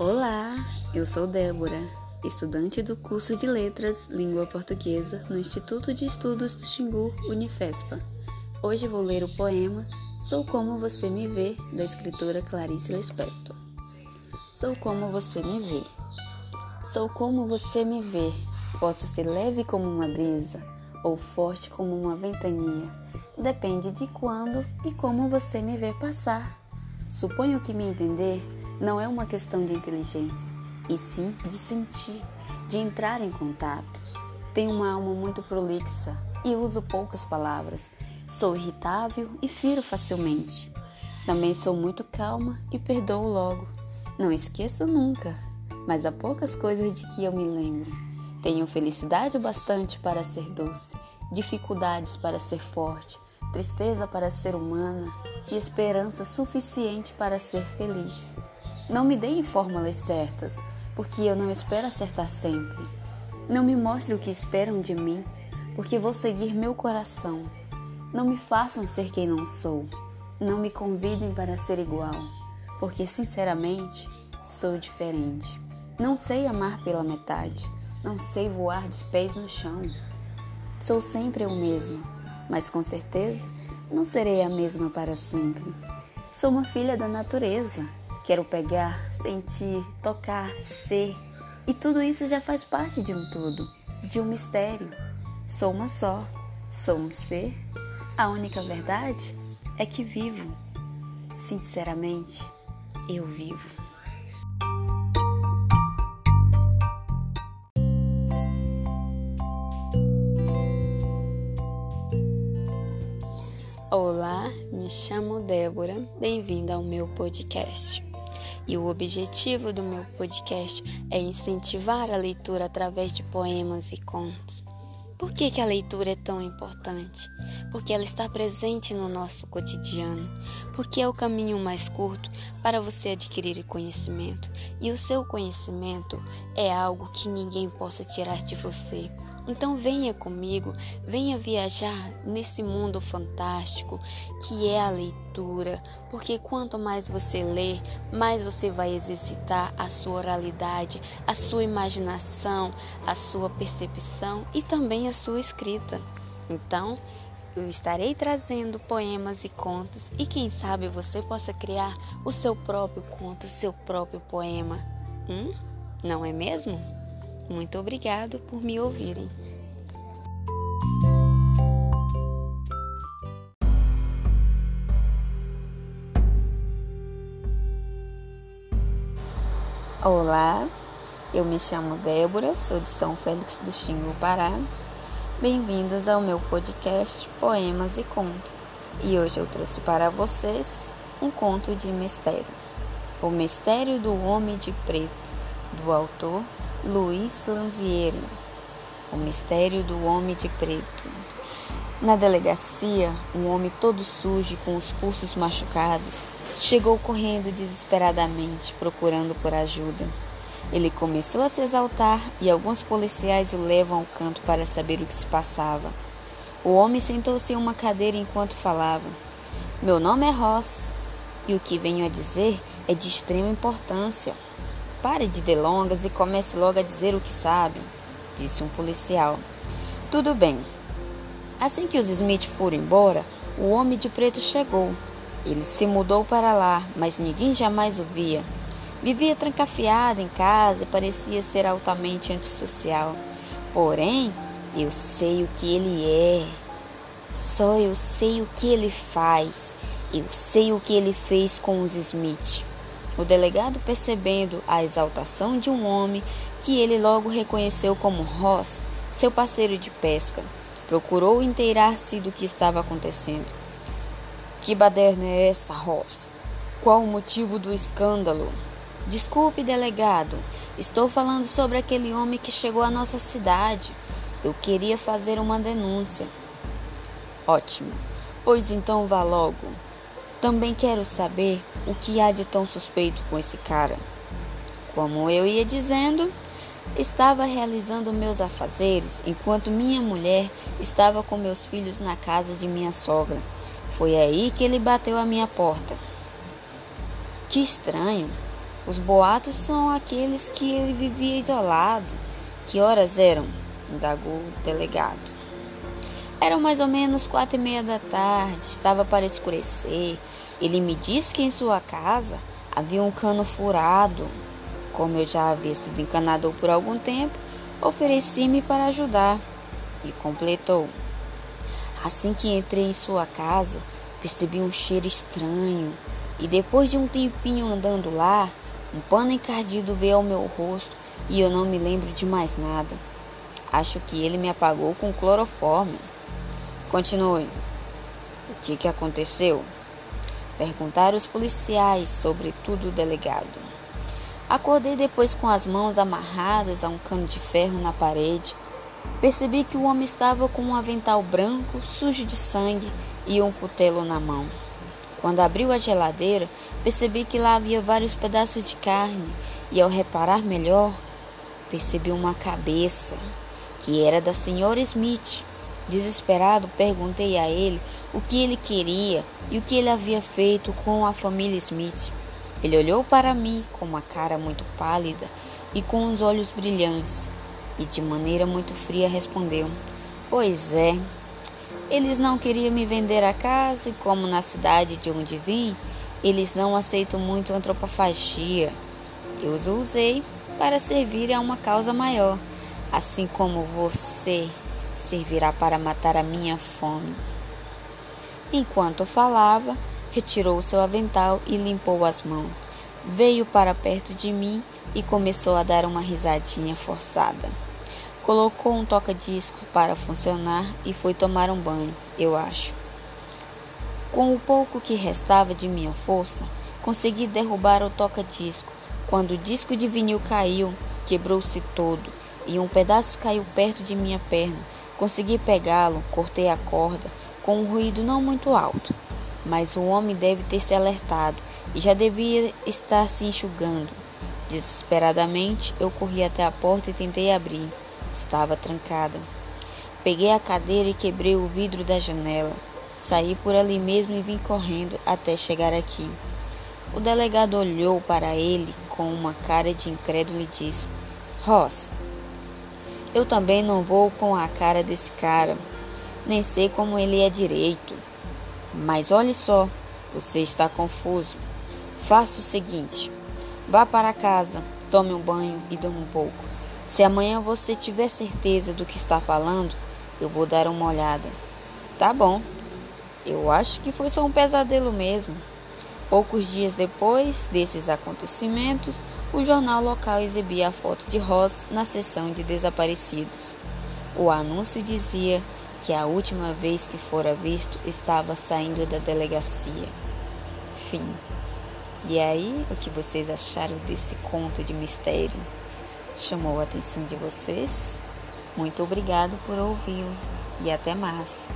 Olá, eu sou Débora, estudante do curso de Letras Língua Portuguesa no Instituto de Estudos do Xingu, Unifespa. Hoje vou ler o poema Sou Como Você Me Vê, da escritora Clarice Lispector. Sou como você me vê. Sou como você me vê. Posso ser leve como uma brisa ou forte como uma ventania. Depende de quando e como você me vê passar. Suponho que me entender não é uma questão de inteligência, e sim de sentir, de entrar em contato. Tenho uma alma muito prolixa e uso poucas palavras. Sou irritável e firo facilmente. Também sou muito calma e perdoo logo. Não esqueço nunca, mas há poucas coisas de que eu me lembro. Tenho felicidade bastante para ser doce, dificuldades para ser forte, tristeza para ser humana e esperança suficiente para ser feliz. Não me deem fórmulas certas, porque eu não espero acertar sempre. Não me mostre o que esperam de mim, porque vou seguir meu coração. Não me façam ser quem não sou. Não me convidem para ser igual, porque sinceramente sou diferente. Não sei amar pela metade, não sei voar de pés no chão. Sou sempre eu mesma, mas com certeza não serei a mesma para sempre. Sou uma filha da natureza Quero pegar, sentir, tocar, ser. E tudo isso já faz parte de um tudo, de um mistério. Sou uma só, sou um ser. A única verdade é que vivo. Sinceramente, eu vivo. Olá, me chamo Débora, bem-vinda ao meu podcast. E o objetivo do meu podcast é incentivar a leitura através de poemas e contos. Por que, que a leitura é tão importante? Porque ela está presente no nosso cotidiano, porque é o caminho mais curto para você adquirir conhecimento, e o seu conhecimento é algo que ninguém possa tirar de você. Então venha comigo, venha viajar nesse mundo fantástico que é a leitura, porque quanto mais você lê, mais você vai exercitar a sua oralidade, a sua imaginação, a sua percepção e também a sua escrita. Então, eu estarei trazendo poemas e contos e quem sabe você possa criar o seu próprio conto, o seu próprio poema. Hum? Não é mesmo? Muito obrigado por me ouvirem. Olá, eu me chamo Débora, sou de São Félix do Xingu, Pará. Bem-vindos ao meu podcast Poemas e Contos. E hoje eu trouxe para vocês um conto de mistério. O Mistério do Homem de Preto, do autor Luiz Lanzieri, O Mistério do Homem de Preto. Na delegacia, um homem todo sujo com os pulsos machucados chegou correndo desesperadamente, procurando por ajuda. Ele começou a se exaltar e alguns policiais o levam ao canto para saber o que se passava. O homem sentou-se em uma cadeira enquanto falava. Meu nome é Ross e o que venho a dizer é de extrema importância. Pare de delongas e comece logo a dizer o que sabe, disse um policial. Tudo bem. Assim que os Smith foram embora, o homem de preto chegou. Ele se mudou para lá, mas ninguém jamais o via. Vivia trancafiado em casa e parecia ser altamente antissocial. Porém, eu sei o que ele é. Só eu sei o que ele faz. Eu sei o que ele fez com os Smith. O delegado, percebendo a exaltação de um homem que ele logo reconheceu como Ross, seu parceiro de pesca, procurou inteirar-se do que estava acontecendo. Que baderna é essa, Ross? Qual o motivo do escândalo? Desculpe, delegado. Estou falando sobre aquele homem que chegou à nossa cidade. Eu queria fazer uma denúncia. Ótimo. Pois então vá logo. Também quero saber o que há de tão suspeito com esse cara. Como eu ia dizendo, estava realizando meus afazeres enquanto minha mulher estava com meus filhos na casa de minha sogra. Foi aí que ele bateu a minha porta. Que estranho! Os boatos são aqueles que ele vivia isolado. Que horas eram? indagou o delegado. Eram mais ou menos quatro e meia da tarde, estava para escurecer. Ele me disse que em sua casa havia um cano furado. Como eu já havia sido encanador por algum tempo, ofereci-me para ajudar. E completou. Assim que entrei em sua casa, percebi um cheiro estranho. E depois de um tempinho andando lá, um pano encardido veio ao meu rosto e eu não me lembro de mais nada. Acho que ele me apagou com cloroforme. Continue. O que, que aconteceu? Perguntaram os policiais, sobretudo o delegado. Acordei depois com as mãos amarradas a um cano de ferro na parede. Percebi que o homem estava com um avental branco, sujo de sangue, e um cutelo na mão. Quando abriu a geladeira, percebi que lá havia vários pedaços de carne, e ao reparar melhor, percebi uma cabeça que era da senhora Smith. Desesperado, perguntei a ele o que ele queria e o que ele havia feito com a família Smith. Ele olhou para mim com uma cara muito pálida e com os olhos brilhantes, e de maneira muito fria respondeu: Pois é. Eles não queriam me vender a casa e, como na cidade de onde vim, eles não aceitam muito antropofagia. Eu os usei para servir a uma causa maior assim como você servirá para matar a minha fome. Enquanto falava, retirou seu avental e limpou as mãos. Veio para perto de mim e começou a dar uma risadinha forçada. Colocou um toca-disco para funcionar e foi tomar um banho, eu acho. Com o pouco que restava de minha força, consegui derrubar o toca-disco. Quando o disco de vinil caiu, quebrou-se todo e um pedaço caiu perto de minha perna. Consegui pegá-lo, cortei a corda, com um ruído não muito alto. Mas o homem deve ter se alertado e já devia estar se enxugando. Desesperadamente, eu corri até a porta e tentei abrir. Estava trancada. Peguei a cadeira e quebrei o vidro da janela. Saí por ali mesmo e vim correndo até chegar aqui. O delegado olhou para ele com uma cara de incrédulo e disse: Ross, eu também não vou com a cara desse cara. Nem sei como ele é direito. Mas olhe só, você está confuso. Faça o seguinte: vá para casa, tome um banho e durma um pouco. Se amanhã você tiver certeza do que está falando, eu vou dar uma olhada. Tá bom. Eu acho que foi só um pesadelo mesmo. Poucos dias depois desses acontecimentos, o jornal local exibia a foto de Ross na seção de desaparecidos. O anúncio dizia que a última vez que fora visto estava saindo da delegacia. Fim. E aí, o que vocês acharam desse conto de mistério? Chamou a atenção de vocês? Muito obrigado por ouvi-lo e até mais.